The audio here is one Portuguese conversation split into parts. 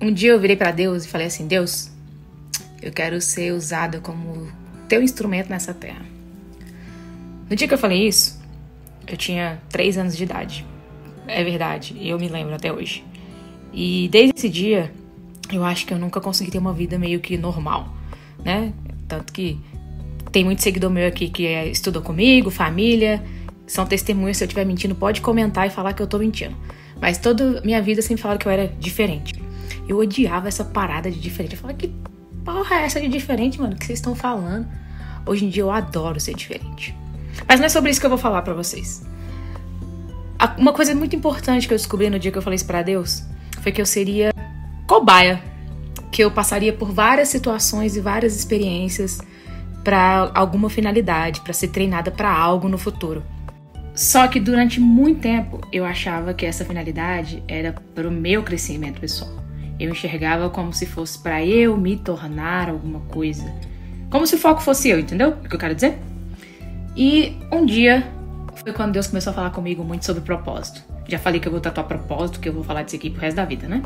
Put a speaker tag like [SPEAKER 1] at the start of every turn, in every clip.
[SPEAKER 1] Um dia eu virei para Deus e falei assim: Deus, eu quero ser usada como teu instrumento nessa terra. No dia que eu falei isso, eu tinha três anos de idade. É verdade, eu me lembro até hoje. E desde esse dia, eu acho que eu nunca consegui ter uma vida meio que normal, né? Tanto que tem muito seguidor meu aqui que é, estudou comigo, família, são testemunhas. Se eu estiver mentindo, pode comentar e falar que eu tô mentindo. Mas toda minha vida sempre falaram que eu era diferente. Eu odiava essa parada de diferente. Eu falava, que porra é essa de diferente, mano? O que vocês estão falando? Hoje em dia eu adoro ser diferente. Mas não é sobre isso que eu vou falar para vocês. Uma coisa muito importante que eu descobri no dia que eu falei isso pra Deus foi que eu seria cobaia. Que eu passaria por várias situações e várias experiências para alguma finalidade, para ser treinada para algo no futuro. Só que durante muito tempo eu achava que essa finalidade era para o meu crescimento pessoal. Eu enxergava como se fosse para eu me tornar alguma coisa. Como se o foco fosse eu, entendeu? O que eu quero dizer? E um dia foi quando Deus começou a falar comigo muito sobre propósito. Já falei que eu vou tatuar propósito, que eu vou falar disso aqui pro resto da vida, né?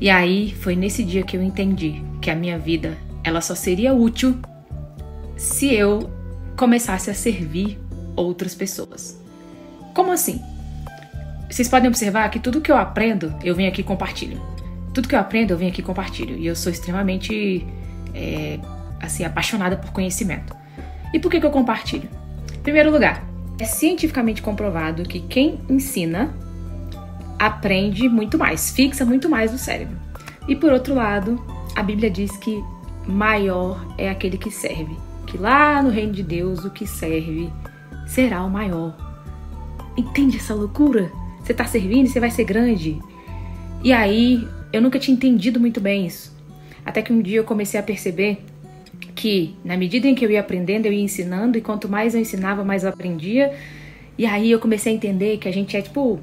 [SPEAKER 1] E aí foi nesse dia que eu entendi que a minha vida ela só seria útil se eu começasse a servir outras pessoas. Como assim? Vocês podem observar que tudo que eu aprendo, eu venho aqui e compartilho. Tudo que eu aprendo, eu venho aqui e compartilho. E eu sou extremamente, é, assim, apaixonada por conhecimento. E por que, que eu compartilho? Em primeiro lugar, é cientificamente comprovado que quem ensina aprende muito mais, fixa muito mais no cérebro. E por outro lado, a Bíblia diz que maior é aquele que serve, que lá no reino de Deus o que serve será o maior. Entende essa loucura? Você está servindo você vai ser grande. E aí, eu nunca tinha entendido muito bem isso. Até que um dia eu comecei a perceber que, na medida em que eu ia aprendendo, eu ia ensinando, e quanto mais eu ensinava, mais eu aprendia. E aí eu comecei a entender que a gente é tipo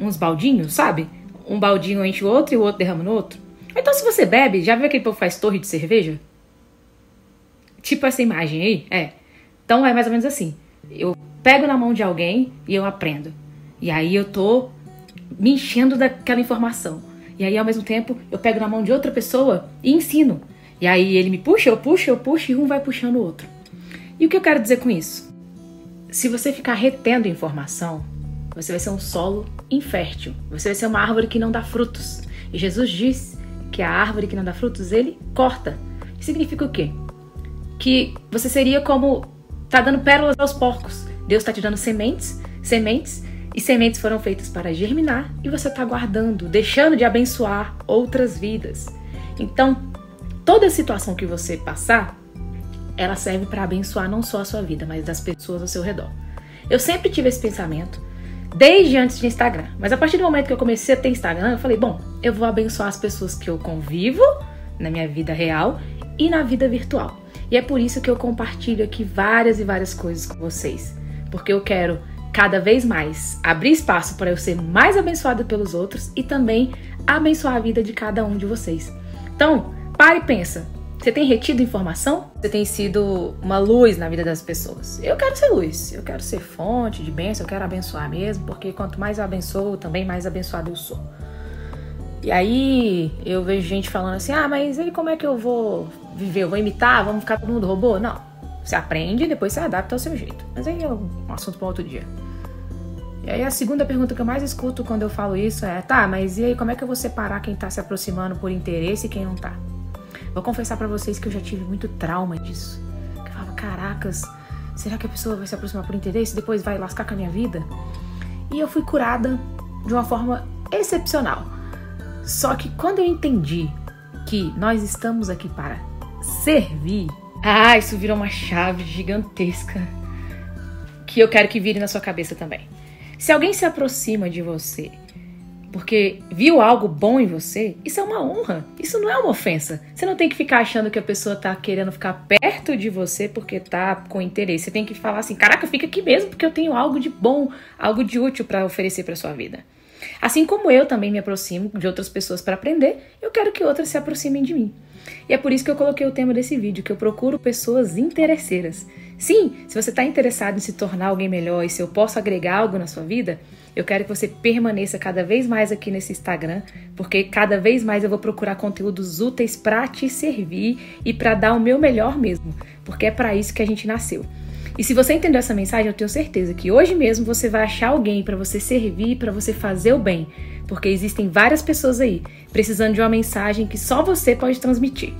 [SPEAKER 1] uns baldinhos, sabe? Um baldinho enche o outro e o outro derrama no outro. Então, se você bebe, já viu aquele povo que faz torre de cerveja? Tipo essa imagem aí? É. Então é mais ou menos assim. Eu pego na mão de alguém e eu aprendo. E aí eu tô me enchendo daquela informação. E aí, ao mesmo tempo, eu pego na mão de outra pessoa e ensino. E aí ele me puxa, eu puxo, eu puxo e um vai puxando o outro. E o que eu quero dizer com isso? Se você ficar retendo informação, você vai ser um solo infértil. Você vai ser uma árvore que não dá frutos. E Jesus diz que a árvore que não dá frutos, ele corta. Significa o quê? Que você seria como tá dando pérolas aos porcos. Deus está te dando sementes, sementes, e sementes foram feitas para germinar e você está guardando, deixando de abençoar outras vidas. Então, toda situação que você passar, ela serve para abençoar não só a sua vida, mas das pessoas ao seu redor. Eu sempre tive esse pensamento, desde antes de Instagram. Mas a partir do momento que eu comecei a ter Instagram, eu falei: bom, eu vou abençoar as pessoas que eu convivo na minha vida real e na vida virtual. E é por isso que eu compartilho aqui várias e várias coisas com vocês, porque eu quero cada vez mais abrir espaço para eu ser mais abençoada pelos outros e também abençoar a vida de cada um de vocês. Então, pare e pensa. Você tem retido informação? Você tem sido uma luz na vida das pessoas? Eu quero ser luz, eu quero ser fonte de bênção, eu quero abençoar mesmo, porque quanto mais eu abençoo, também mais abençoado eu sou. E aí eu vejo gente falando assim: ah, mas aí como é que eu vou viver? Eu vou imitar? Vamos ficar todo mundo robô? Não. Você aprende e depois você adapta ao seu jeito. Mas aí é um assunto para outro dia. E aí a segunda pergunta que eu mais escuto quando eu falo isso é: tá, mas e aí como é que eu vou separar quem tá se aproximando por interesse e quem não tá? Vou confessar para vocês que eu já tive muito trauma disso. Que eu falava: caracas, será que a pessoa vai se aproximar por interesse e depois vai lascar com a minha vida? E eu fui curada de uma forma excepcional. Só que quando eu entendi que nós estamos aqui para servir, ah, isso virou uma chave gigantesca que eu quero que vire na sua cabeça também. Se alguém se aproxima de você porque viu algo bom em você, isso é uma honra. Isso não é uma ofensa. Você não tem que ficar achando que a pessoa tá querendo ficar perto de você porque tá com interesse. Você tem que falar assim: "Caraca, fica aqui mesmo porque eu tenho algo de bom, algo de útil para oferecer para sua vida". Assim como eu também me aproximo de outras pessoas para aprender, eu quero que outras se aproximem de mim. E é por isso que eu coloquei o tema desse vídeo, que eu procuro pessoas interesseiras. Sim, se você está interessado em se tornar alguém melhor e se eu posso agregar algo na sua vida, eu quero que você permaneça cada vez mais aqui nesse Instagram, porque cada vez mais eu vou procurar conteúdos úteis para te servir e para dar o meu melhor mesmo, porque é para isso que a gente nasceu. E se você entendeu essa mensagem, eu tenho certeza que hoje mesmo você vai achar alguém para você servir, para você fazer o bem, porque existem várias pessoas aí precisando de uma mensagem que só você pode transmitir.